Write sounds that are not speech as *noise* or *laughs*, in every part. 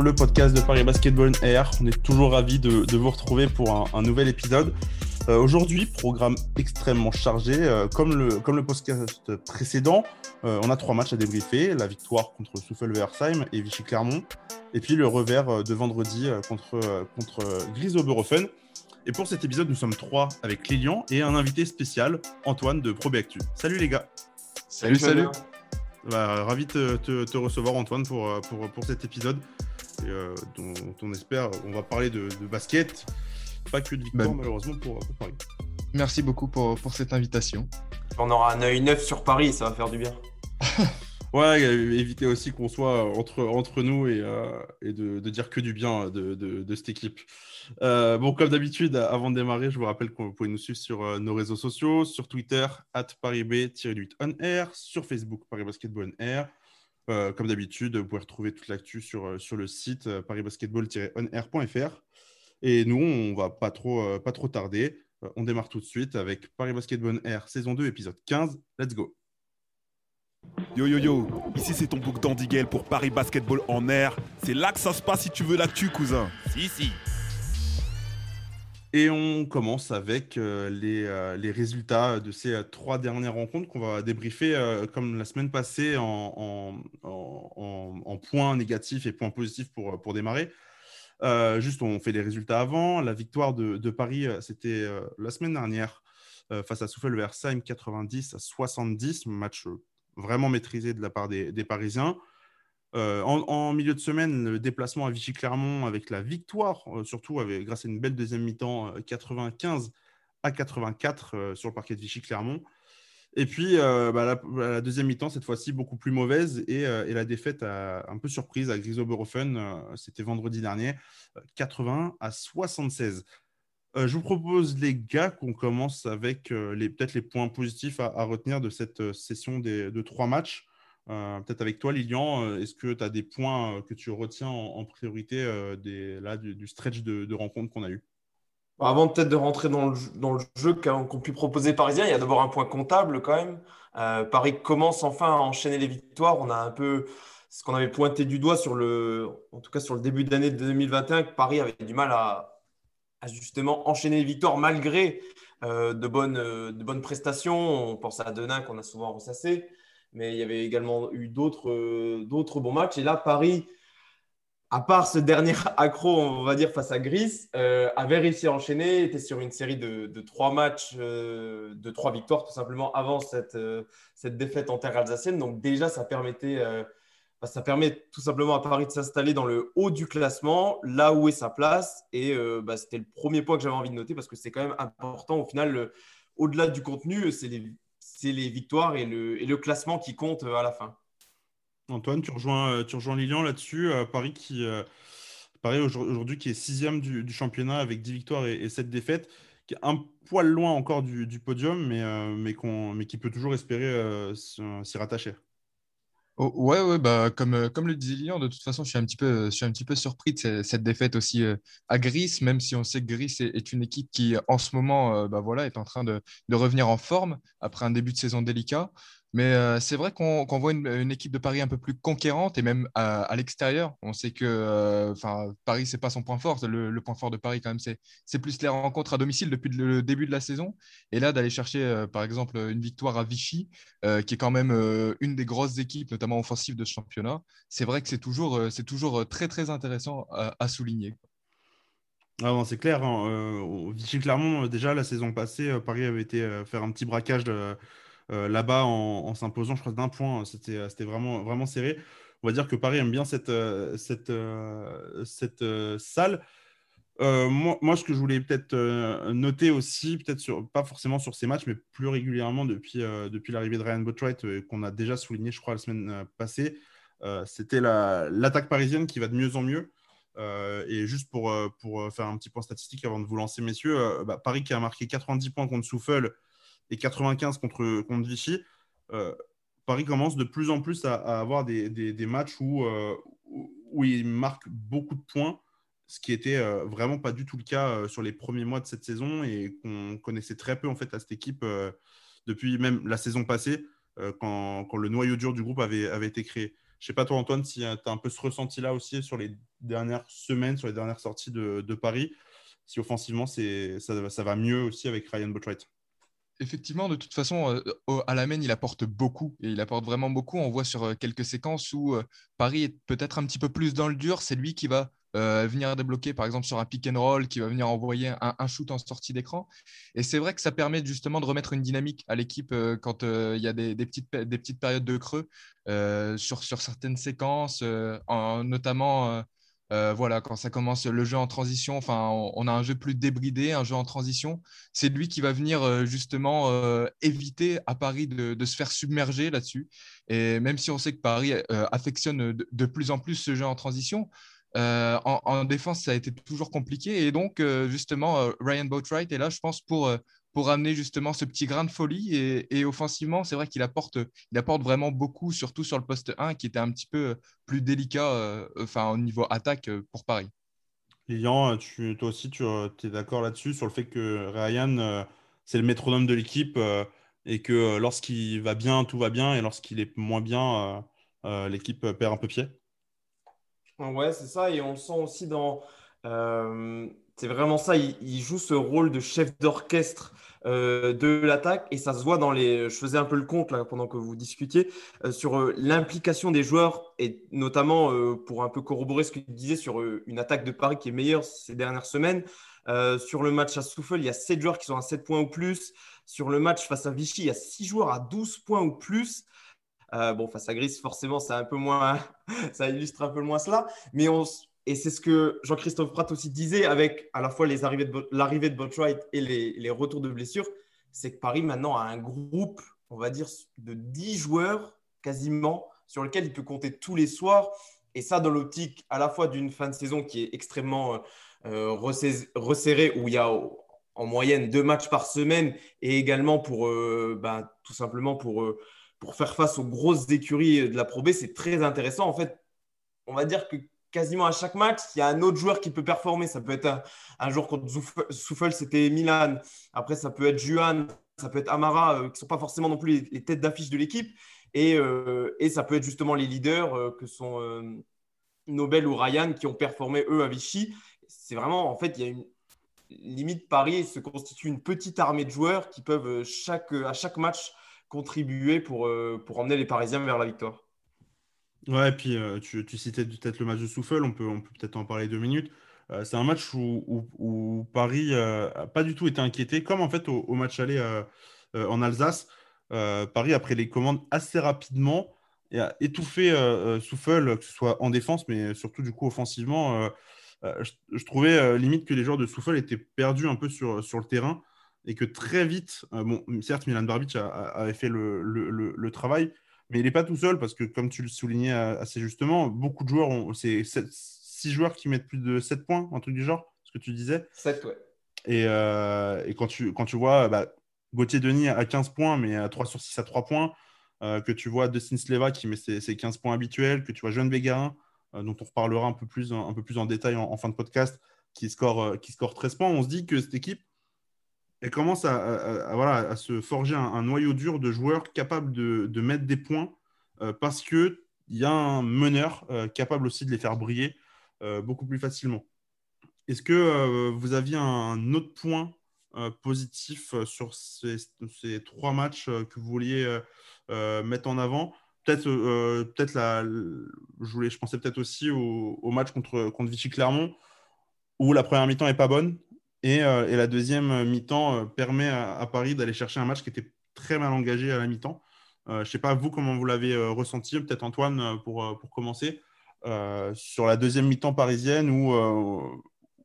le podcast de Paris Basketball Air. On est toujours ravis de, vous retrouver pour un, nouvel épisode. Euh, aujourd'hui, programme extrêmement chargé. Euh, comme, le, comme le podcast précédent, euh, on a trois matchs à débriefer. La victoire contre Souffle-Versheim et Vichy-Clermont. Et puis le revers de vendredi contre, contre Grise Oberhofen. Et pour cet épisode, nous sommes trois avec Lilian et un invité spécial, Antoine de ProBactu. Salut les gars. Salut, salut. Bah, ravi de te, recevoir, Antoine, pour, euh, pour, pour cet épisode. Et, euh, dont, on espère, on va parler de, basket, pas que de victoire, bah, malheureusement, pour, Paris. Merci beaucoup pour, pour cette invitation. On aura un œil neuf sur Paris, ça va faire du bien. *laughs* Ouais, éviter aussi qu'on soit entre, entre nous et, euh, et de, de, dire que du bien de, de, de cette équipe. Euh, bon, comme d'habitude, avant de démarrer, je vous rappelle que vous pouvez nous suivre sur euh, nos réseaux sociaux, sur Twitter, at ParisB-8OnAir, sur Facebook, Paris Basketball Air. comme d'habitude, vous pouvez retrouver toute l'actu sur, sur le site parisbasketball-onair.fr. Et nous, on va pas trop, pas trop tarder. on démarre tout de suite avec Paris Basketball Air saison 2, épisode 15. Let's go! Yo yo yo, ici c'est ton book d'Andigel pour Paris Basketball en air. C'est là que ça se passe si tu veux l'actu, cousin. Si, si. Et on commence avec euh, les, euh, les, résultats de ces euh, trois dernières rencontres qu'on va débriefer comme la semaine passée en, points négatifs et points positifs pour, démarrer. juste, on fait les résultats avant. La victoire de, de Paris, c'était la semaine dernière face à Souffle-Versheim, 90 à 70, match vraiment maîtrisé de la part des, Parisiens. Euh, en, milieu de semaine, le déplacement à Vichy-Clermont avec la victoire, euh, surtout grâce à une belle deuxième mi-temps, 95 euh, à 84 sur le parquet de Vichy-Clermont. Et puis, bah, la, deuxième mi-temps, cette fois-ci, beaucoup plus mauvaise. Et, la défaite un peu surprise à Grisoberofen, c'était vendredi dernier, 80 à 76. Euh, je vous propose, les gars, qu'on commence avec les, peut-être les points positifs à, retenir de cette session de trois matchs. Peut-être avec toi, Lilian, est-ce que tu as des points que tu retiens en, priorité là, du, stretch de, de rencontres qu'on a eu? Bah, Avant peut-être de rentrer dans le, jeu qu'ont pu proposer Parisien, il y a d'abord un point comptable quand même. Paris commence enfin à enchaîner les victoires. On a un peu ce qu'on avait pointé du doigt sur le, en tout cas sur le début d'année 2021, que Paris avait du mal à, justement enchaîner les victoires malgré euh, de, bonnes, euh, de bonnes prestations. On pense à Denain qu'on a souvent ressassé, mais il y avait également eu d'autres euh, d'autres bons matchs. Et là, Paris, à part ce dernier *laughs* accro, on va dire, face à Gris, avait réussi à enchaîner, était sur une série de, trois matchs, de trois victoires tout simplement avant cette, cette défaite en terre alsacienne. Donc déjà, ça permettait bah, ça permet tout simplement à Paris de s'installer dans le haut du classement, là où est sa place. Et euh, bah, c'était le premier point que j'avais envie de noter parce que c'est quand même important. Au final, au-delà du contenu, c'est les, les, victoires et le, classement qui comptent euh, à la fin. Antoine, tu rejoins, euh, tu rejoins Lilian là-dessus. Paris qui, Paris aujourd'hui qui est sixième du, championnat avec 10 victoires et, et 7 défaites qui est un poil loin encore du, du podium, mais, mais, mais, qui peut toujours espérer s'y rattacher. Oh, ouais, ouais, bah, comme, euh, comme le disait Lilian, de toute façon, je suis un petit peu, peu surpris de cette, défaite aussi euh, à Gris, même si on sait que Gris est, une équipe qui, en ce moment, euh, bah, voilà, est en train de, revenir en forme après un début de saison délicat. Mais euh, c'est vrai qu'on voit une, équipe de Paris un peu plus conquérante et même à, l'extérieur. On sait que euh, Paris, ce n'est pas son point fort. Le, point fort de Paris, quand même, c'est plus les rencontres à domicile depuis le début de la saison. Et là, d'aller chercher, euh, par exemple, une victoire à Vichy, qui est quand même une des grosses équipes, notamment offensives de ce championnat, c'est vrai que c'est toujours, toujours très, très intéressant à, souligner. Ah c'est clair. Hein. Vichy, Clermont, déjà, la saison passée, Paris avait été faire un petit braquage de là-bas en, s'imposant, je crois, d'un point. C'était, euh, c'était vraiment, vraiment serré. On va dire que Paris aime bien cette, euh, cette, cette salle. moi, moi, ce que je voulais peut-être noter aussi, peut-être pas forcément sur ces matchs, mais plus régulièrement depuis, depuis l'arrivée de Ryan Botwright, qu'on a déjà souligné, je crois, la semaine passée, c'était l'attaque parisienne qui va de mieux en mieux. et juste pour, pour faire un petit point statistique avant de vous lancer, messieurs, bah, Paris qui a marqué 90 points contre Souffle et 95 contre, contre Vichy, euh, Paris commence de plus en plus à, avoir des, des, matchs où, euh, où il marque beaucoup de points, ce qui était euh, vraiment pas du tout le cas sur les premiers mois de cette saison et qu'on connaissait très peu en fait à cette équipe depuis même la saison passée, quand, quand, le noyau dur du groupe avait, avait été créé. Je sais pas toi Antoine si tu as un peu ce ressenti là aussi sur les dernières semaines, sur les dernières sorties de, Paris, si offensivement ça, ça va mieux aussi avec Ryan Botwright effectivement, de toute façon, euh, à la main, il apporte beaucoup et il apporte vraiment beaucoup. On voit sur euh, quelques séquences où euh, Paris est peut-être un petit peu plus dans le dur. C'est lui qui va venir débloquer, par exemple, sur un pick and roll, qui va venir envoyer un, shoot en sortie d'écran. Et c'est vrai que ça permet justement de remettre une dynamique à l'équipe quand il y a des, petites, petites périodes de creux sur certaines séquences, notamment euh, voilà, quand ça commence le jeu en transition, enfin, on, a un jeu plus débridé, un jeu en transition. C'est lui qui va venir euh, justement euh, éviter à Paris de, se faire submerger là-dessus. Et même si on sait que Paris affectionne de, plus en plus ce jeu en transition, en, défense, ça a été toujours compliqué. Et donc, justement, Ryan Boatwright est là, je pense, pour, pour amener justement ce petit grain de folie. Et, offensivement, c'est vrai qu'il apporte, il apporte vraiment beaucoup, surtout sur le poste 1, qui était un petit peu plus délicat euh, enfin, au niveau attaque euh, pour Paris. Lilian, tu, toi aussi, tu es d'accord là-dessus, sur le fait que Ryan, euh, c'est le métronome de l'équipe et que lorsqu'il va bien, tout va bien, et lorsqu'il est moins bien, l'équipe perd un peu pied? Ouais, c'est ça, et on le sent aussi dans c'est vraiment ça. Il, joue ce rôle de chef d'orchestre euh, de l'attaque et ça se voit dans les. Je faisais un peu le compte là pendant que vous discutiez euh, sur euh, l'implication des joueurs et notamment pour un peu corroborer ce que tu disais sur une attaque de Paris qui est meilleure ces dernières semaines. sur le match à Souffle, il y a 7 joueurs qui sont à 7 points ou plus. Sur le match face à Vichy, il y a 6 joueurs à 12 points ou plus. bon, face à Gris, forcément, c'est un peu moins, *laughs* ça illustre un peu moins cela. Mais on, et c'est ce que Jean-Christophe Pratt aussi disait avec à la fois les de, l'arrivée de Botwright et les, retours de blessures, c'est que Paris maintenant a un groupe, on va dire, de 10 joueurs quasiment sur lequel il peut compter tous les soirs. Et ça, dans l'optique à la fois d'une fin de saison qui est extrêmement euh, resserrée, où il y a en moyenne deux matchs par semaine, et également pour euh, ben, tout simplement pour, euh, pour faire face aux grosses écuries de la Pro B, c'est très intéressant. En fait, on va dire que quasiment à chaque match, il y a un autre joueur qui peut performer. Ça peut être un, jour contre Souffle, c'était Milan. Après, ça peut être Juan, ça peut être Amara, euh, qui ne sont pas forcément non plus les, têtes d'affiche de l'équipe. Et, euh, et, ça peut être justement les leaders euh, que sont Nobel ou Ryan qui ont performé eux à Vichy. C'est vraiment, en fait, il y a une limite Paris se constitue une petite armée de joueurs qui peuvent à chaque match contribuer pour emmener les Parisiens vers la victoire. Ouais, et puis euh, tu, citais peut-être le match de Souffle, on peut, peut-être en parler deux minutes. Euh, c'est un match où, Paris n'a euh, pas du tout été inquiété, comme en fait au, match aller en Alsace. Paris a pris les commandes assez rapidement et a étouffé Souffle, que ce soit en défense, mais surtout du coup offensivement. Je, trouvais limite que les joueurs de Souffle étaient perdus un peu sur, sur le terrain et que très vite, bon, certes, Milan Barbic avait fait le travail, mais il n'est pas tout seul parce que, comme tu le soulignais assez justement, beaucoup de joueurs ont. C'est 6 joueurs qui mettent plus de 7 points, un truc du genre, ce que tu disais. 7, ouais. Et, euh, et, quand, tu, quand tu vois bah, Gauthier Denis à 15 points, mais à 3 sur 6 à 3 points, euh, que tu vois Dustin Sleva qui met ses, 15 points habituels, que tu vois Jeanne Bégarin, euh, dont on reparlera un peu plus, un, peu plus en détail en, fin de podcast, qui score, qui score 13 points, on se dit que cette équipe elle commence à, voilà, à se forger un, noyau dur de joueurs capables de, mettre des points euh, parce qu'il y a un meneur euh, capable aussi de les faire briller euh, beaucoup plus facilement. Est-ce que vous aviez un autre point positif sur ces, trois matchs que vous vouliez mettre en avant? Peut-être, peut-être la, je, voulais, je pensais peut-être aussi au, match contre, contre Vichy Clermont où la première mi-temps n'est pas bonne euh, et, la deuxième mi-temps euh, permet à, Paris d'aller chercher un match qui était très mal engagé à la mi-temps. Euh, je ne sais pas, vous, comment vous l'avez ressenti, peut-être Antoine, pour, pour commencer, sur la deuxième mi-temps parisienne où,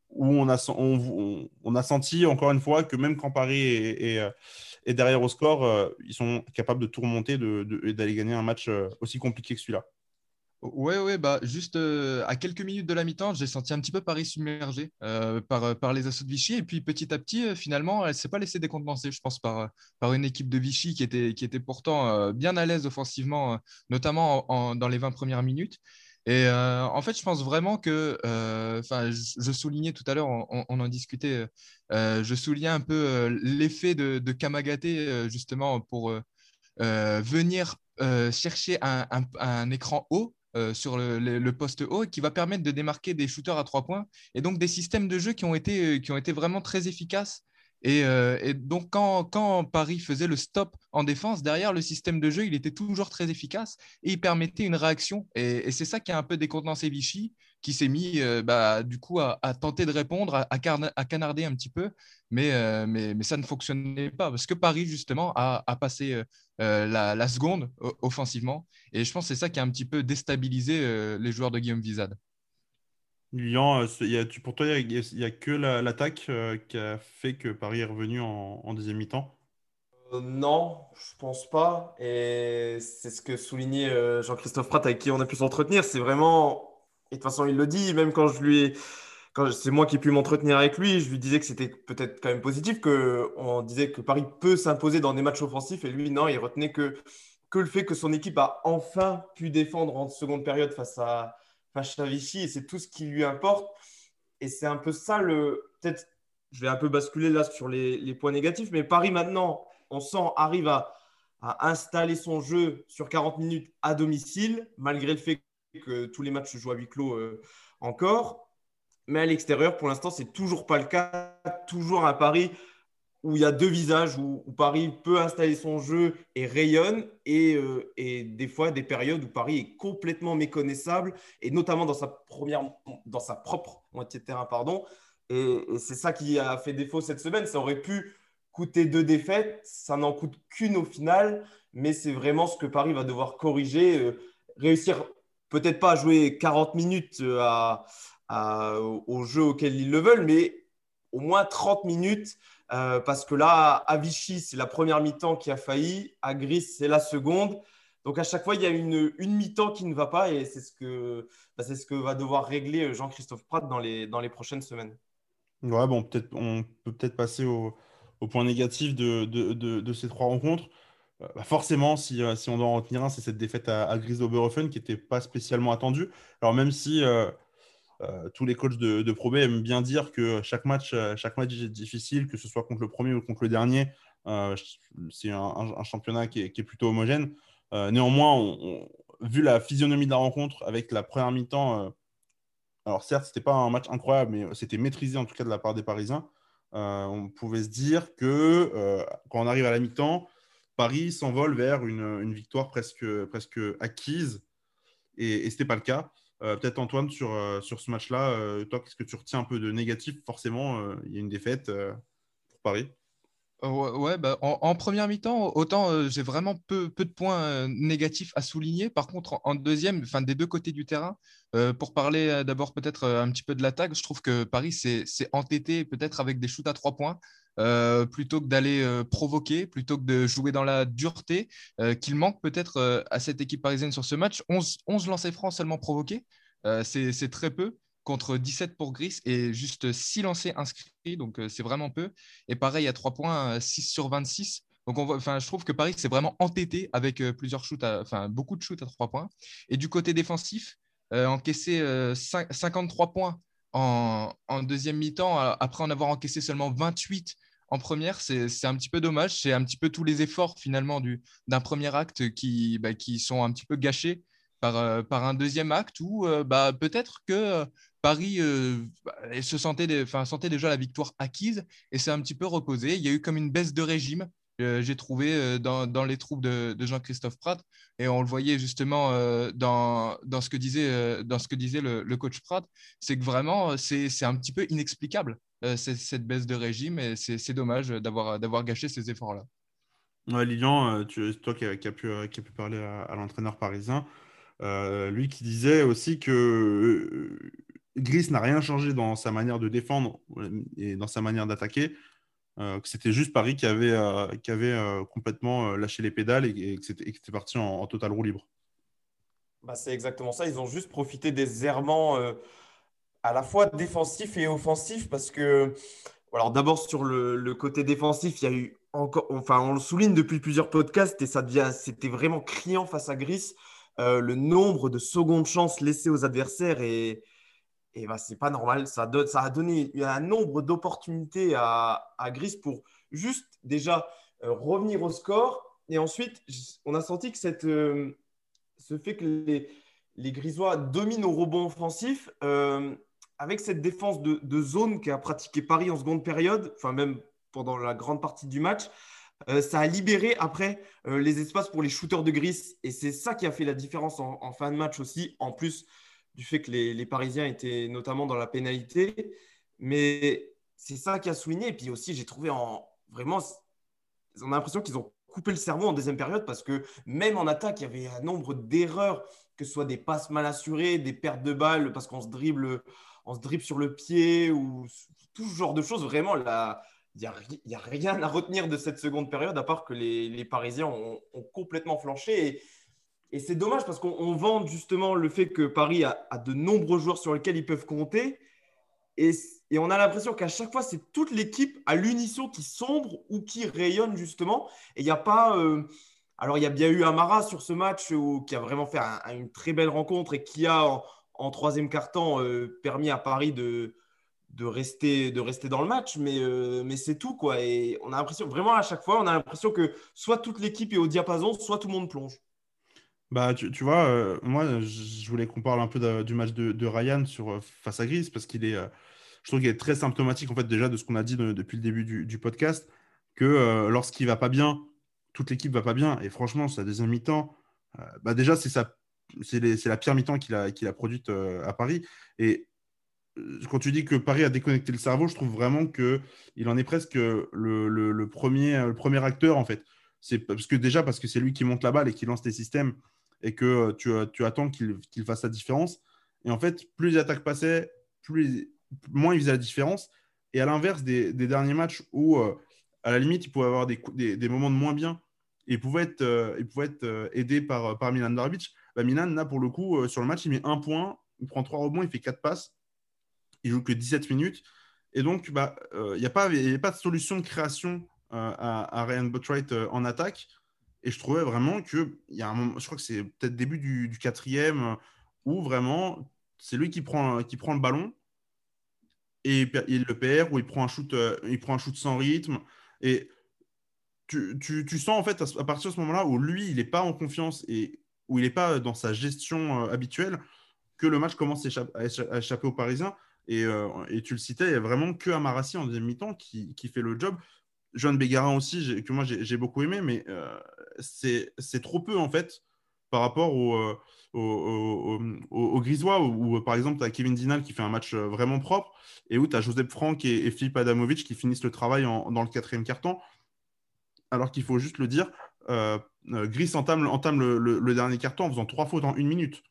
où on, a, senti, encore une fois, que même quand Paris est, est, derrière au score, ils sont capables de tout remonter et d'aller gagner un match aussi compliqué que celui-là. Ouais, ouais, bah juste euh, à quelques minutes de la mi-temps, j'ai senti un petit peu Paris submergé euh, par, euh, par les assauts de Vichy. Et puis petit à petit, finalement, elle ne s'est pas laissée décompenser, je pense, par, par une équipe de Vichy qui était, qui était pourtant bien à l'aise offensivement, notamment dans les 20 premières minutes. Et en fait, je pense vraiment que, enfin, je, soulignais tout à l'heure, on, en discutait, je soulignais un peu l'effet de, de Kamagaté, justement, pour venir chercher un, un, un, écran haut sur le, poste haut et qui va permettre de démarquer des shooters à trois points. Et donc des systèmes de jeu qui ont été, qui ont été vraiment très efficaces euh, et, donc, quand, Paris faisait le stop en défense, derrière le système de jeu, il était toujours très efficace et il permettait une réaction. Et, c'est ça qui a un peu décontenancé Vichy, qui s'est mis euh, bah, du coup à, tenter de répondre, à, canarder un petit peu, euh, mais, mais, ça ne fonctionnait pas parce que Paris, justement, a, passé la, seconde offensivement. Et je pense que c'est ça qui a un petit peu déstabilisé les joueurs de Guillaume Vizade. Lilian, euh, pour toi, il n'y a, que l'attaque euh, qui a fait que Paris est revenu en, deuxième mi-temps? Euh, Non, je pense pas. Et c'est ce que soulignait Jean-Christophe Pratt, avec qui on a pu s'entretenir. C'est vraiment. Et de toute façon, il le dit, même quand je lui ai. C'est moi qui ai pu m'entretenir avec lui, je lui disais que c'était peut-être quand même positif, qu'on disait que Paris peut s'imposer dans des matchs offensifs. Et lui, non, il retenait que, que le fait que son équipe a enfin pu défendre en seconde période face à face à Vichy et c'est tout ce qui lui importe. Et c'est un peu ça le. Peut-être, je vais un peu basculer là sur les, points négatifs, mais Paris maintenant, on sent, arrive à, installer son jeu sur 40 minutes à domicile, malgré le fait que tous les matchs se jouent à huis clos euh, encore. Mais à l'extérieur, pour l'instant, c'est toujours pas le cas. Toujours un Paris où il y a deux visages, où, Paris peut installer son jeu et rayonne, euh, et, des fois des périodes où Paris est complètement méconnaissable, et notamment dans sa, première, dans sa propre moitié de terrain. Pardon. Et, c'est ça qui a fait défaut cette semaine. Ça aurait pu coûter deux défaites, ça n'en coûte qu'une au final, mais c'est vraiment ce que Paris va devoir corriger, euh, réussir peut-être pas à jouer 40 minutes euh, à, au jeu auquel ils le veulent, mais au moins 30 minutes euh, parce que là, à Vichy, c'est la première mi-temps qui a failli. À Gris, c'est la seconde. Donc à chaque fois, il y a une, mi-temps qui ne va pas et c'est ce, que, bah, ce que va devoir régler Jean-Christophe Pratt dans les, dans les prochaines semaines. Ouais, bon, peut-être, on peut peut-être passer au, au point négatif de, de, de, ces trois rencontres. Euh, bah, forcément, si, euh, si, on doit en retenir un, c'est cette défaite à, Gris d'Oberhofen qui n'était pas spécialement attendue. Alors même si euh, tous les coachs de, de Pro B aiment bien dire que chaque match, euh, chaque match est difficile, que ce soit contre le premier ou contre le dernier. Euh, c'est un, championnat qui est, plutôt homogène. néanmoins, vu la physionomie de la rencontre avec la première mi-temps, alors certes, ce n'était pas un match incroyable, mais c'était maîtrisé en tout cas de la part des Parisiens. on pouvait se dire que quand on arrive à la mi-temps, Paris s'envole vers une, victoire presque, presque acquise. Et, et ce n'était pas le cas. Euh, peut-être Antoine, sur, euh, sur ce match-là, euh, toi, qu'est-ce que tu retiens un peu de négatif? Forcément, il y a une défaite pour Paris. Ouais, bah, en, première mi-temps, autant j'ai vraiment peu, peu de points négatifs à souligner. Par contre, en, deuxième, des deux côtés du terrain, pour parler d'abord peut-être un petit peu de l'attaque, je trouve que Paris s'est entêté peut-être avec des shoots à trois points. plutôt que d'aller provoquer, plutôt que de jouer dans la dureté, qu'il manque peut-être à cette équipe parisienne sur ce match. 11, 11 lancers francs seulement provoqués, c'est très peu contre 17 pour Gris et juste 6 lancers inscrits, donc c'est vraiment peu. Et pareil, à 3 points, 6 sur 26. Donc, on enfin, je trouve que Paris s'est vraiment entêté avec plusieurs shoots, enfin, beaucoup de shoots à 3 points. Et du côté défensif, encaissé 53 points en, en deuxième mi-temps, après en avoir encaissé seulement 28 en première, c'est un petit peu dommage. C'est un petit peu tous les efforts finalement d'un premier acte qui, bah, qui sont un petit peu gâchés par, euh, par un deuxième acte où euh, bah, peut-être que euh, Paris bah, se sentait, déjà la victoire acquise et s'est un petit peu reposé. Il y a eu comme une baisse de régime j'ai trouvé dans, les troupes de, Jean-Christophe Pratt. Et on le voyait justement dans, ce que disait, le, coach Pratt, c'est que vraiment, c'est un petit peu inexplicable. Cette baisse de régime et c'est dommage d'avoir gâché ces efforts-là. Lilian, tu, toi qui as, pu, parler à, l'entraîneur parisien, euh, lui qui disait aussi que Gris n'a rien changé dans sa manière de défendre et dans sa manière d'attaquer, que c'était juste Paris qui avait, qui avait complètement lâché les pédales et, que c'était parti en, total roue libre. Bah, c'est exactement ça. Ils ont juste profité des errements à la fois défensif et offensif parce que, alors d'abord sur le, côté défensif, il y a eu encore, enfin on le souligne depuis plusieurs podcasts et ça devient, c'était vraiment criant face à Gris, euh, le nombre de secondes chances laissées aux adversaires et, et bah, c'est pas normal. Ça, ça a donné un nombre d'opportunités à, à, Gris pour juste déjà euh, revenir au score et ensuite on a senti que cette, euh, ce fait que les les Grisois dominent au rebond offensif. Avec cette défense de, zone qu'a pratiqué Paris en seconde période, enfin même pendant la grande partie du match, euh, ça a libéré après euh, les espaces pour les shooters de Gris. Et c'est ça qui a fait la différence en, fin de match aussi, en plus du fait que les, Parisiens étaient notamment dans la pénalité. Mais c'est ça qui a souligné. Et puis aussi, j'ai trouvé en vraiment, on a l'impression qu'ils ont coupé le cerveau en deuxième période parce que même en attaque, il y avait un nombre d'erreurs, que ce soit des passes mal assurées, des pertes de balles parce qu'on se dribble, on se dribble sur le pied ou tout ce genre de choses. Vraiment, là, il n'y a, rien à retenir de cette seconde période à part que les, Parisiens ont, complètement flanché. Et, c'est dommage parce qu'on vend justement le fait que Paris a, de nombreux joueurs sur lesquels ils peuvent compter. Et, on a l'impression qu'à chaque fois, c'est toute l'équipe à l'unisson qui sombre ou qui rayonne justement. Et il n'y a pas. Euh, alors, il y a bien eu Amara sur ce match où, qui a vraiment fait une très belle rencontre et qui a, en, troisième quart-temps, euh, permis à Paris de, de, rester, de rester dans le match. Mais, euh, mais c'est tout, quoi. Et on a l'impression, vraiment, à chaque fois, on a l'impression que soit toute l'équipe est au diapason, soit tout le monde plonge. Bah, tu, tu vois, moi, je voulais qu'on parle un peu du match de, Ryan sur, face à Gris parce qu'il est je trouve qu'il est très symptomatique en fait déjà de ce qu'on a dit depuis le début du, podcast, que euh, lorsqu'il va pas bien, toute l'équipe va pas bien. Et franchement, sa deuxième mi-temps, euh, bah déjà c'est c'est la pire mi-temps qu'il a, a produite euh, à Paris. Et quand tu dis que Paris a déconnecté le cerveau, je trouve vraiment que il en est presque le, premier, acteur en fait. C'est parce que déjà parce que c'est lui qui monte la balle et qui lance tes systèmes et que tu, tu attends qu'il fasse la différence. Et en fait, plus les attaques passaient, moins il faisait la différence. Et à l'inverse des, derniers matchs où, euh, à la limite, il pouvait avoir des, moments de moins bien et il pouvait être, euh, euh, aidé par, par Milan Darbic, bah, Milan, là, pour le coup, sur le match, il met un point, il prend trois rebonds, il fait quatre passes, il joue que 17 minutes. Et donc, bah, il n'y a, pas, a pas de solution de création à, Ryan Botwright en attaque. Et je trouvais vraiment que, y a un moment, je crois que c'est peut-être début du, quatrième, où vraiment, c'est lui qui prend, qui prend le ballon et il le perd ou il prend un shoot, euh, il prend un shoot sans rythme. Et tu, tu, sens en fait à, partir de ce moment-là où lui, il n'est pas en confiance et où il n'est pas dans sa gestion euh, habituelle que le match commence à échapper, aux Parisiens. Et, euh, et, tu le citais, il n'y a vraiment que Amarassi en deuxième mi-temps qui, qui, fait le job. Joan Bégarin aussi, que moi j'ai beaucoup aimé, mais c'est trop peu en fait par rapport au, au, Grisois, où, par exemple, tu as Kevin Dinal qui fait un match vraiment propre, et où tu as Joseph Franck et, Philippe Adamovic qui finissent le travail dans le quatrième carton. Alors qu'il faut juste le dire, euh, euh, Gris entame, entame le, dernier carton en faisant trois fautes en une minute.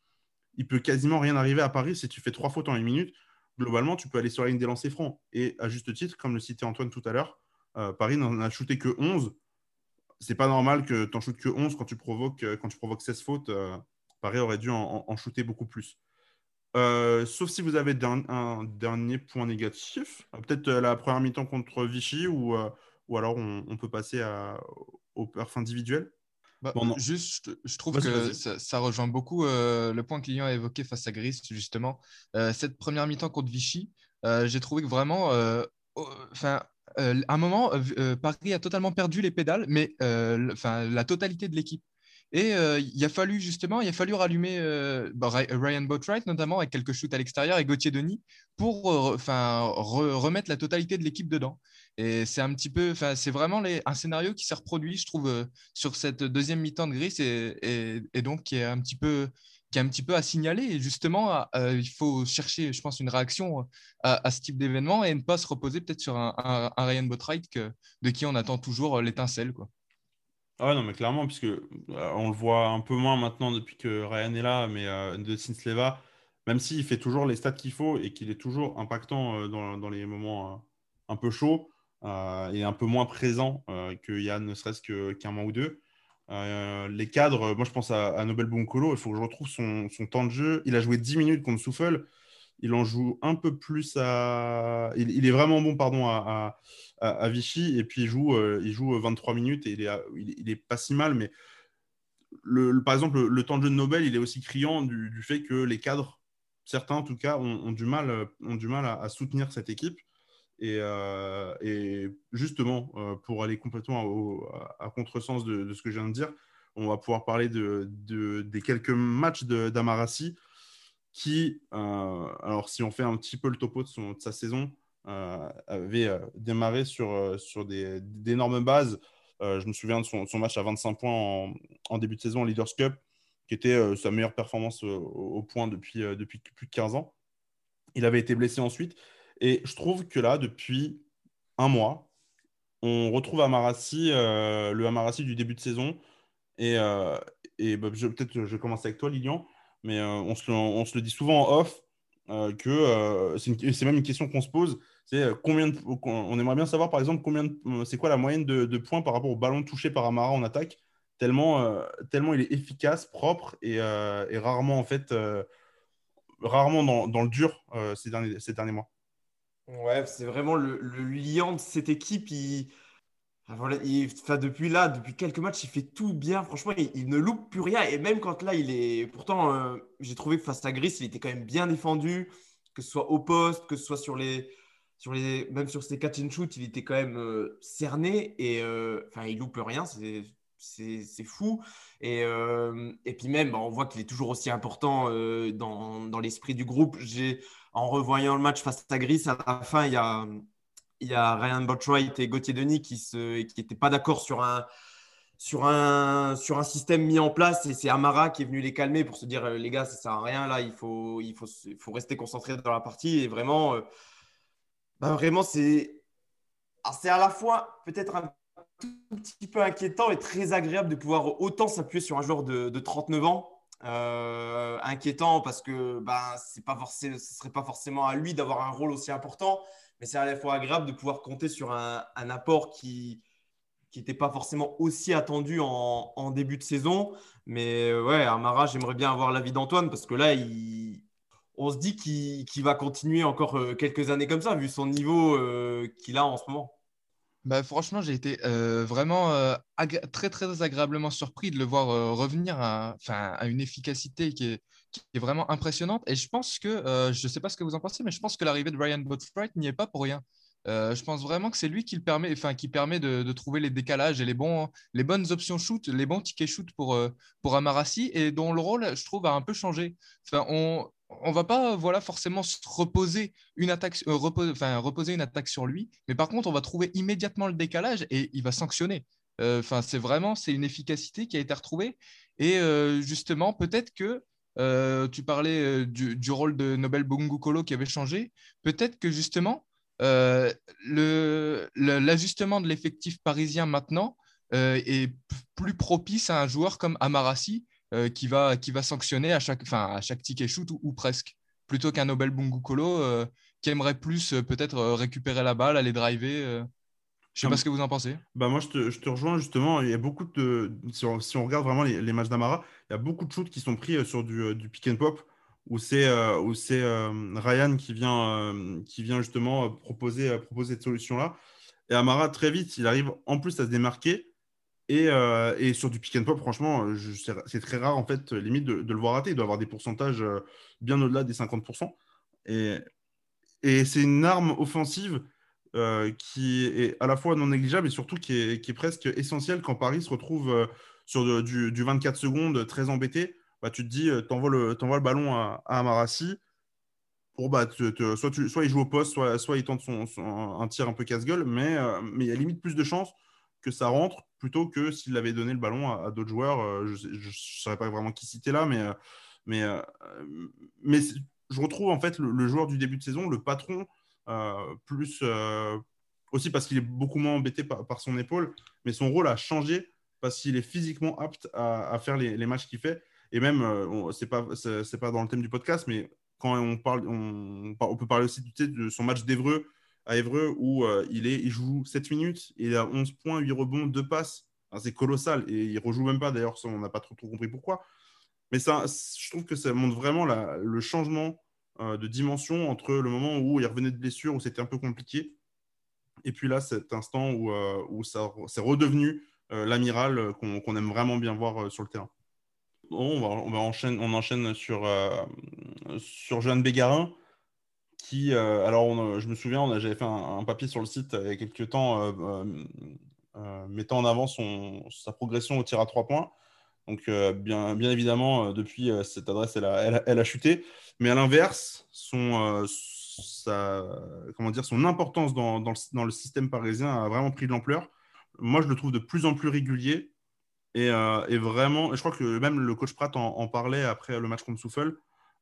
Il peut quasiment rien arriver à Paris si tu fais trois fautes en une minute. Globalement, tu peux aller sur la ligne des lancers francs. Et à juste titre, comme le citait Antoine tout à l'heure, euh, Paris n'en a shooté que 11. C'est pas normal que tu n'en shootes que 11 quand tu provoques, quand tu provoques 16 fautes. Paris aurait dû en, shooter beaucoup plus. Euh, sauf si vous avez un, dernier point négatif, euh, peut-être euh, la première mi-temps contre Vichy, ou, ou alors on, peut passer à, au perf individuel. Bah, juste, je trouve que ça, rejoint beaucoup le point que Lyon a évoqué face à Gris, justement. cette première mi-temps contre Vichy, j'ai trouvé que vraiment, enfin, à un moment, Paris a totalement perdu les pédales, mais la totalité de l'équipe. Et euh, il a fallu justement, il a fallu rallumer euh, bah, Ryan Boatwright notamment avec quelques shoots à l'extérieur et Gauthier Denis pour euh, enfin remettre la totalité de l'équipe dedans. Et c'est un petit peu, enfin c'est vraiment un scénario qui s'est reproduit, je trouve, sur cette deuxième mi-temps de Gris et, donc qui est un petit peu qui est un petit peu à signaler. Et justement, il faut chercher, je pense, une réaction à, ce type d'événement et ne pas se reposer peut-être sur un, Ryan Boatwright de qui on attend toujours l'étincelle. quoi. Ah ouais, non, mais clairement, puisque euh, on le voit un peu moins maintenant depuis que Ryan est là, mais euh, de Sinsleva, même s'il fait toujours les stats qu'il faut et qu'il est toujours impactant euh, dans, les moments un peu chauds et un peu moins présent que Yann, ne serait-ce qu'un mois ou deux. les cadres, moi je pense à, Nobel Bunkolo, il faut que je retrouve son, temps de jeu. Il a joué 10 minutes contre Souffle il en joue un peu plus à. Il, est vraiment bon, pardon, à, Vichy. Et puis, il joue, euh, il joue 23 minutes et il est, est pas si mal. Mais par exemple, le, temps de jeu de Nobel, il est aussi criant du, fait que les cadres, certains en tout cas, ont, du mal, ont du mal à, soutenir cette équipe. Et, euh, justement, euh, pour aller complètement à, contresens de, de, ce que je viens de dire, on va pouvoir parler de, des quelques matchs d'Amarassi qui, alors si on fait un petit peu le topo de, sa saison, avait démarré sur, sur d'énormes bases. je me souviens de son, match à 25 points en, début de saison en Leaders Cup, qui était sa meilleure performance au, point depuis, depuis plus de 15 ans. Il avait été blessé ensuite. Et je trouve que là, depuis un mois, on retrouve Amarassi, euh, le Amarassi du début de saison. Et, euh, bah, peut-être je vais commencer avec toi, Lilian, mais euh, on, se le, dit souvent en off que c'est même une question qu'on se pose. C'est combien on aimerait bien savoir, par exemple, combien c'est quoi la moyenne de, points par rapport au ballon touché par Amara en attaque, tellement, tellement il est efficace, propre et, rarement en fait, rarement dans, le dur ces derniers mois. Ouais, c'est vraiment le, liant de cette équipe. Il, voilà, depuis là, depuis quelques matchs, il fait tout bien. Franchement, il, ne loupe plus rien. Et même quand là, il est. Pourtant, euh, j'ai trouvé que face à Gris, il était quand même bien défendu, que ce soit au poste, que ce soit sur les. Sur les, même sur ses catch and shoot, il était quand même euh, cerné et euh, enfin il loupe rien, c'est fou. Et, et puis même, bah, on voit qu'il est toujours aussi important dans, dans l'esprit du groupe. J'ai en revoyant le match face à Gris, à la fin, il y a, Ryan Botwright et Gauthier Denis qui n'étaient pas d'accord sur un, système mis en place. Et c'est Amara qui est venu les calmer pour se dire euh, les gars, ça ne sert à rien. Là, il faut, rester concentré dans la partie. Et vraiment, euh, bah, vraiment c'est à la fois peut-être un petit peu inquiétant et très agréable de pouvoir autant s'appuyer sur un joueur de 39 ans euh, inquiétant parce que ben, c'est pas ce ne serait pas forcément à lui d'avoir un rôle aussi important, mais c'est à la fois agréable de pouvoir compter sur un, apport qui n'était pas forcément aussi attendu en, début de saison. Mais euh, ouais, Amara, j'aimerais bien avoir l'avis d'Antoine parce que là, il, on se dit qu'il va continuer encore euh, quelques années comme ça, vu son niveau qu'il a en ce moment. Bah, franchement, j'ai été euh, vraiment euh, très, très agréablement surpris de le voir euh, revenir à, une efficacité qui est, qui est, vraiment impressionnante. Et je pense que, je ne sais pas ce que vous en pensez, mais je pense que l'arrivée de Ryan Botfright n'y est pas pour rien. Je pense vraiment que c'est lui qui, le permet, enfin, qui permet de, trouver les décalages et les, bonnes options shoot, les bons tickets shoot pour, pour Amarassi, et dont le rôle, je trouve, a un peu changé. Enfin, on, on va pas voilà forcément reposer une attaque euh, reposer, une attaque sur lui mais par contre on va trouver immédiatement le décalage et il va sanctionner euh, enfin c'est vraiment c'est une efficacité qui a été retrouvée et euh, justement peut-être que tu parlais du, rôle de Nobel Bungukolo qui avait changé peut-être que justement l'ajustement de l'effectif parisien maintenant est plus propice à un joueur comme Amarasi euh, qui, va, qui va sanctionner à chaque, à chaque ticket shoot ou, presque, plutôt qu'un Nobel Bungukolo euh, qui aimerait plus euh, peut-être récupérer la balle, aller driver. Je ne sais pas ce que vous en pensez. Bah moi, je te, je te, rejoins justement. Il y a beaucoup de. Si on, si on regarde vraiment les, les matchs d'Amara, il y a beaucoup de shoots qui sont pris sur du, du pick and pop où c'est où c'est Ryan qui vient, qui vient justement proposer, cette solution-là. Et Amara, très vite, il arrive en plus à se démarquer. Euh, et, sur du pick and pop, franchement, c'est très rare, en fait, limite, de, le voir rater. Il doit avoir des pourcentages euh, bien au-delà des 50%. Et, c'est une arme offensive euh, qui est à la fois non négligeable et surtout qui est, qui est presque essentielle quand Paris se retrouve sur du, 24 secondes très embêté. Bah, tu te dis, tu envoies le, le ballon à, à Amarassi. Pour, bah, soit, tu, soit il joue au poste, soit, soit il tente son, un tir un peu casse-gueule, mais, mais il y a limite plus de chances que ça rentre plutôt que s'il avait donné le ballon à, d'autres joueurs. Euh, je ne saurais pas vraiment qui citer là, mais, euh, mais, euh, mais je retrouve en fait le, joueur du début de saison, le patron, plus aussi parce qu'il est beaucoup moins embêté par, son épaule, mais son rôle a changé parce qu'il est physiquement apte à, faire les, matchs qu'il fait. Et même, ce n'est pas, c'est, pas dans le thème du podcast, mais quand on parle, on, peut parler aussi de son match d'Evreux à Evreux où euh, il, est, il joue 7 minutes, il a 11 points, 8 rebonds, 2 passes. c'est colossal et il rejoue même pas d'ailleurs, on n'a pas trop, trop, compris pourquoi. Mais ça, je trouve que ça montre vraiment le changement euh, de dimension entre le moment où il revenait de blessure, où c'était un peu compliqué, et puis là, cet instant où, euh, où ça c'est redevenu l'amiral qu'on aime vraiment bien voir sur le terrain. On, va, on, enchaîne, on enchaîne sur, sur Joanne Bégarin qui, euh, alors je me souviens, j'avais fait un, papier sur le site il y a quelques temps euh, euh, mettant en avant son, sa progression au tir à trois points. Donc, bien, bien évidemment, depuis, cette adresse, elle a, elle chuté. Mais à l'inverse, son, sa, comment dire, son importance dans, dans, le, système parisien a vraiment pris de l'ampleur. Moi, je le trouve de plus en plus régulier. Et, vraiment, je crois que même le coach Pratt en, parlait après le match contre Souffle.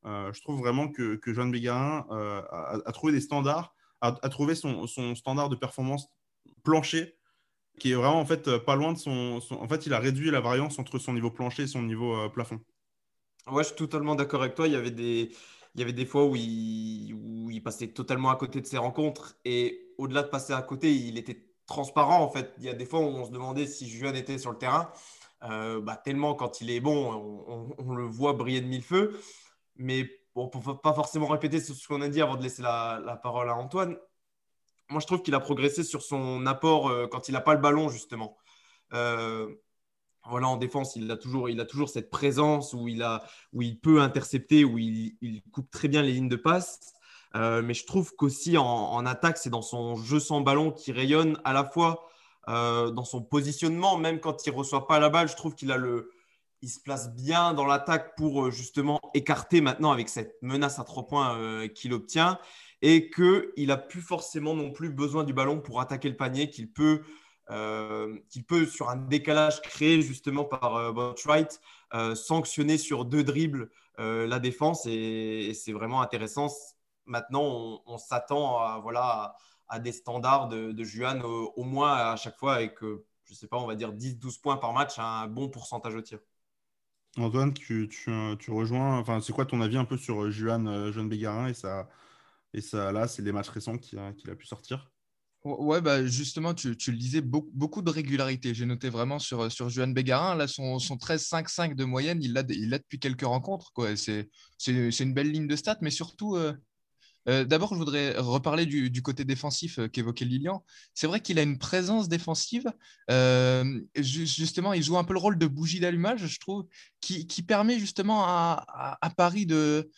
je trouve vraiment que, que Joan Bégarin a, a, trouvé des standards, a, trouvé son, standard de performance plancher qui est vraiment en fait pas loin de son, En fait, il a réduit la variance entre son niveau plancher et son niveau euh, plafond. Ouais, je suis totalement d'accord avec toi. Il y avait des, il y avait des fois où il passait totalement à côté de ses rencontres. Et au-delà de passer à côté, il était transparent en fait. Il y a des fois où on se demandait si Juan était sur le terrain. Euh, bah, tellement quand il est bon, on, le voit briller de mille feux. Mais bon, pour pas forcément répéter ce qu'on a dit avant de laisser la, la parole à Antoine, moi, je trouve qu'il a progressé sur son apport euh, quand il n'a pas le ballon, justement. Euh, voilà, en défense, il a toujours, il a toujours cette présence où il, a, où il peut intercepter, où il, coupe très bien les lignes de passe. Euh, mais je trouve qu'aussi en, attaque, c'est dans son jeu sans ballon qui rayonne à la fois dans son positionnement, même quand il ne reçoit pas la balle. Je trouve qu'il a le, il se place bien dans l'attaque pour justement écarter maintenant avec cette menace à trois points qu'il obtient et qu'il n'a plus forcément non plus besoin du ballon pour attaquer le panier, qu'il peut, euh, qu'il peut sur un décalage créé justement par euh, Botwright, euh, sanctionner sur deux dribbles la défense et, c'est vraiment intéressant. Maintenant, on, s'attend à, voilà, à, des standards de, de Juan au, moins à chaque fois avec, je sais pas, on va dire 10-12 points par match, un bon pourcentage au tir. Antoine, tu, tu, rejoins, enfin, c'est quoi ton avis un peu sur Juan, Jean Bégarin et ça et ça, là, c'est les matchs récents qu'il a, pu sortir? Ouais, bah justement, tu, le disais, beaucoup, beaucoup de régularité. J'ai noté vraiment sur, sur Juan Bégarin, là, son, son 13-5-5 de moyenne, il l'a il depuis quelques rencontres. C'est une belle ligne de stats, mais surtout, euh, euh, d'abord, je voudrais reparler du, côté défensif euh, qu'évoquait Lilian. C'est vrai qu'il a une présence défensive. Euh, justement, il joue un peu le rôle de bougie d'allumage, je trouve, qui, permet justement à, Paris de,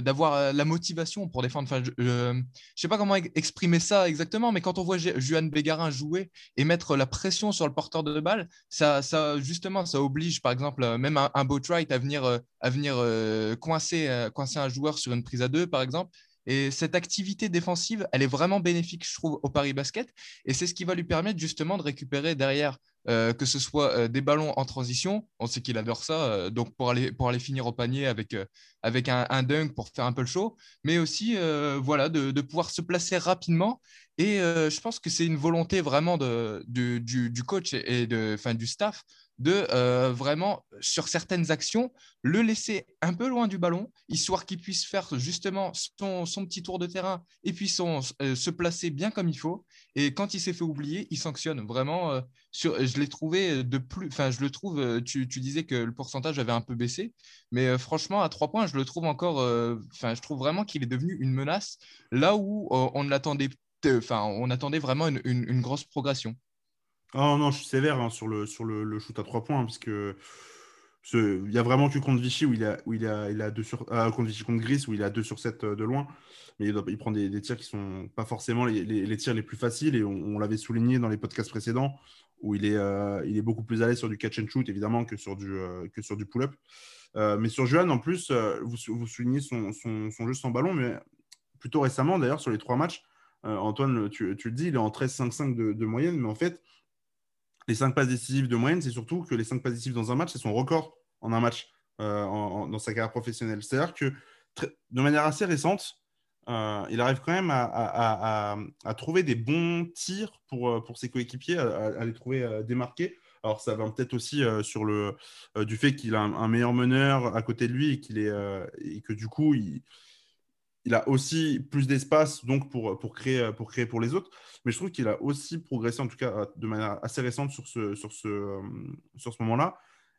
d'avoir la motivation pour défendre. Enfin, je ne sais pas comment exprimer ça exactement, mais quand on voit Juan Bégarin jouer et mettre la pression sur le porteur de balle, ça, ça justement, ça oblige, par exemple, même un, un Boatwright à venir, à venir coincer, coincer un joueur sur une prise à deux, par exemple. Et cette activité défensive, elle est vraiment bénéfique, je trouve, au Paris Basket. Et c'est ce qui va lui permettre justement de récupérer derrière, euh, que ce soit euh, des ballons en transition. On sait qu'il adore ça. Euh, donc, pour aller, pour aller finir au panier avec, avec un, dunk pour faire un peu le show. Mais aussi, voilà, de, pouvoir se placer rapidement. Et je pense que c'est une volonté vraiment de, du, du, coach et de, fin, du staff de euh, vraiment, sur certaines actions, le laisser un peu loin du ballon, histoire qu'il puisse faire justement son, petit tour de terrain et puis euh, se placer bien comme il faut. Et quand il s'est fait oublier, il sanctionne. Vraiment, euh, sur, je l'ai trouvé de plus. Enfin, je le trouve, tu, disais que le pourcentage avait un peu baissé, mais franchement, à trois points, je le trouve encore. Enfin, je trouve vraiment qu'il est devenu une menace là où on l'attendait. Enfin, on attendait vraiment une grosse progression. Oh non, je suis sévère hein, sur, le, sur le, shoot à 3 points, parce que il y a vraiment que contre Vichy où il a, où il a, il a deux sur, euh, contre Vichy contre Gris où il a 2 sur 7 euh, de loin. Mais il, prend des, tirs qui sont pas forcément les, les, tirs les plus faciles. Et on, l'avait souligné dans les podcasts précédents où il est, euh, il est beaucoup plus à l'aise sur du catch and shoot, évidemment, que sur du, du pull-up. mais sur Johan, en plus, vous, soulignez son, son, son, jeu sans ballon, mais plutôt récemment, d'ailleurs, sur les trois matchs, Antoine, tu, tu, le dis, il est en 13-5-5 de, de moyenne, mais en fait, les 5 passes décisives de moyenne, c'est surtout que les 5 passes décisives dans un match, c'est son record en un match euh, dans sa carrière professionnelle. C'est-à-dire que de manière assez récente, euh, il arrive quand même à, trouver des bons tirs pour, euh, pour ses coéquipiers, à, les trouver démarqués. Alors, ça va peut-être aussi sur le du fait qu'il a un, meilleur meneur à côté de lui et, qu'il est, et que du coup, il, il a aussi plus d'espace donc pour, pour, créer, pour créer les autres. Mais je trouve qu'il a aussi progressé, en tout cas de manière assez récente sur ce, euh, moment-là.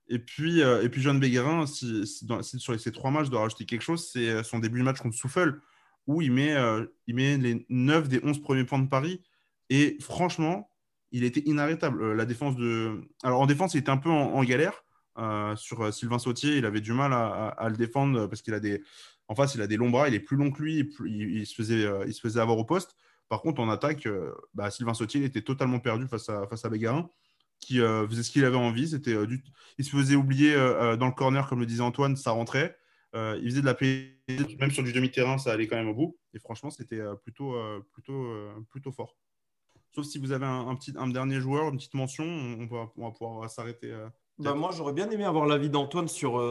Et puis, euh, et puis John Béguerin, si, sur ces trois matchs, doit rajouter quelque chose, c'est euh, son début de match contre Souffle, où il met, il met les 9 des 11 premiers points de Paris. Et franchement, il était inarrêtable. la défense de... Alors en défense, il était un peu en, galère. sur Sylvain Sautier, il avait du mal à le défendre parce qu'il a des, en face, il a des longs bras, il est plus long que lui, il, se, faisait, euh, se faisait avoir au poste. Par contre, en attaque, euh, bah, Sylvain Sautier était totalement perdu face à, face Bégarin. qui faisait ce qu'il avait envie. C'était. Il se faisait oublier dans le corner, comme le disait Antoine, ça rentrait. il faisait de la paix, même sur du demi-terrain, ça allait quand même au bout. Et franchement, c'était plutôt, plutôt, plutôt fort. Sauf si vous avez un, petit, dernier joueur, une petite mention, on va, on va pouvoir s'arrêter. Bah, moi, j'aurais bien aimé avoir l'avis d'Antoine sur,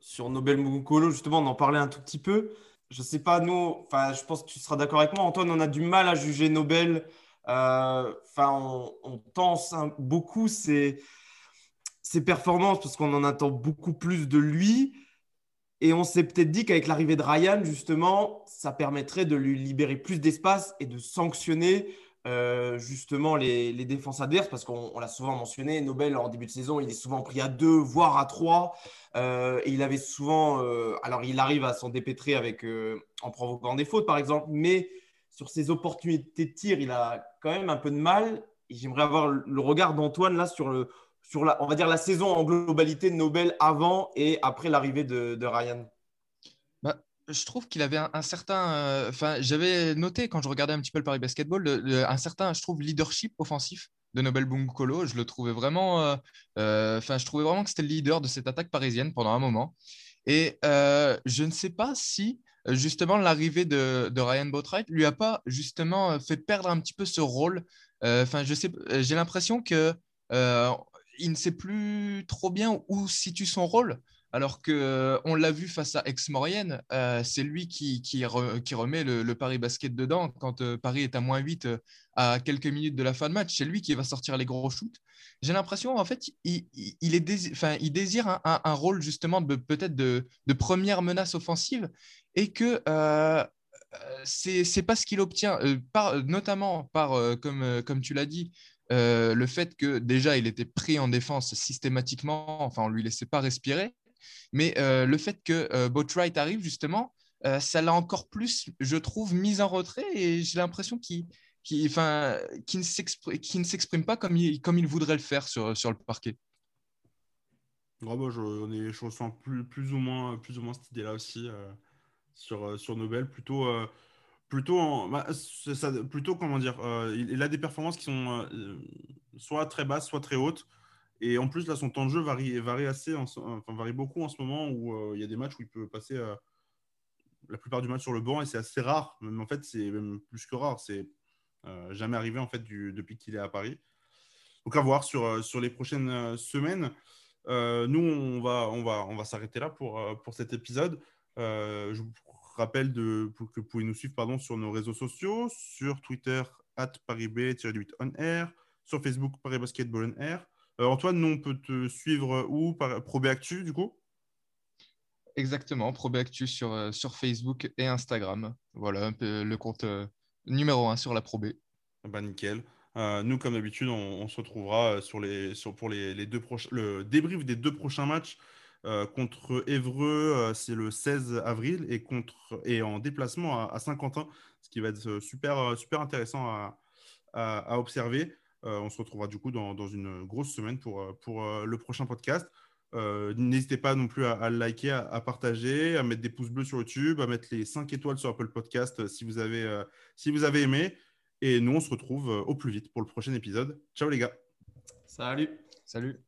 sur Nobel Mukolo. Justement, on en parlait un tout petit peu je sais pas, nous, je pense que tu seras d'accord avec moi, Antoine, on a du mal à juger Nobel. Euh, enfin, on, on tense beaucoup ses, ses performances parce qu'on en attend beaucoup plus de lui. Et on s'est peut-être dit qu'avec l'arrivée de Ryan, justement, ça permettrait de lui libérer plus d'espace et de sanctionner euh, justement les, défenses adverses, parce qu'on l'a souvent mentionné, Nobel en début de saison, il est souvent pris à deux, voire à trois. Euh, et il avait souvent, euh, alors il arrive à s'en dépêtrer avec, en provoquant des fautes, par exemple, mais sur ses opportunités de tir, il a quand même un peu de mal. J'aimerais avoir le regard d'Antoine là sur, le, sur la, on va dire la saison en globalité de Nobel avant et après l'arrivée de Ryan je trouve qu'il avait un, certain. Euh, enfin, j'avais noté quand je regardais un petit peu le Paris Basketball, un certain, je trouve, leadership offensif de Nobel Bungkolo. Je le trouvais vraiment. Euh, euh, enfin, je trouvais vraiment que c'était le leader de cette attaque parisienne pendant un moment. Et je ne sais pas si justement l'arrivée de, Ryan Boatwright lui a pas justement fait perdre un petit peu ce rôle. Enfin, je sais, j'ai l'impression que il ne sait plus trop bien où situe son rôle. Alors que euh, on l'a vu face à Aix-Maurienne, euh, c'est lui qui, qui, remet le, Paris Basket dedans quand euh, Paris est à moins 8 à quelques minutes de la fin de match. C'est lui qui va sortir les gros shoots. J'ai l'impression, en fait, il, est il désire un, rôle justement de, peut-être de, première menace offensive et que c'est n'est pas ce qu'il obtient, notamment par, comme, comme tu l'as dit, le fait que déjà il était pris en défense systématiquement, enfin on lui laissait pas respirer, mais euh, le fait que euh, Boatwright arrive, justement, euh, ça l'a encore plus, je trouve, mis en retrait et j'ai l'impression qu'il ne s'exprime pas comme il, il voudrait le faire sur, le parquet. bah, je, ressens plus, ou moins, cette idée-là aussi sur, Nobel. Plutôt, plutôt, bah, plutôt comment dire, il, a des performances qui sont soit très basses, soit très hautes. Et en plus, là, son temps de jeu varie, varie, assez, enfin, varie beaucoup en ce moment où euh, il y a des matchs où il peut passer euh, la plupart du match sur le banc et c'est assez rare. Même, en fait, c'est même plus que rare. C'est euh, jamais arrivé en fait depuis qu'il est à Paris. Donc à voir sur, sur les prochaines semaines. nous, on va, on va, on va s'arrêter là pour, pour cet épisode. je vous rappelle que vous pouvez nous suivre pardon, sur nos réseaux sociaux, sur Twitter, at parisb-8 air, sur Facebook, Paris Basketball on. Euh, Antoine, nous, on peut te suivre où? Par Actu, du coup? Exactement, Actu sur, euh, sur Facebook et Instagram. Voilà, un peu le compte euh, numéro un sur la Pro ah Bah, nickel. nous, comme d'habitude, on, se retrouvera sur les, sur, pour les, deux prochains, le débrief des deux prochains matchs. contre Évreux, c'est le 16 avril, et, contre, et en déplacement à, Saint-Quentin, ce qui va être super, super intéressant à, à observer. Euh, on se retrouvera du coup dans, une grosse semaine pour, euh, pour euh, le prochain podcast. N'hésitez pas non plus à, liker, à, partager, à mettre des pouces bleus sur YouTube, à mettre les 5 étoiles sur Apple Podcast si vous avez, si vous avez aimé. Et nous, on se retrouve au plus vite pour le prochain épisode. Ciao les gars. Salut. Salut.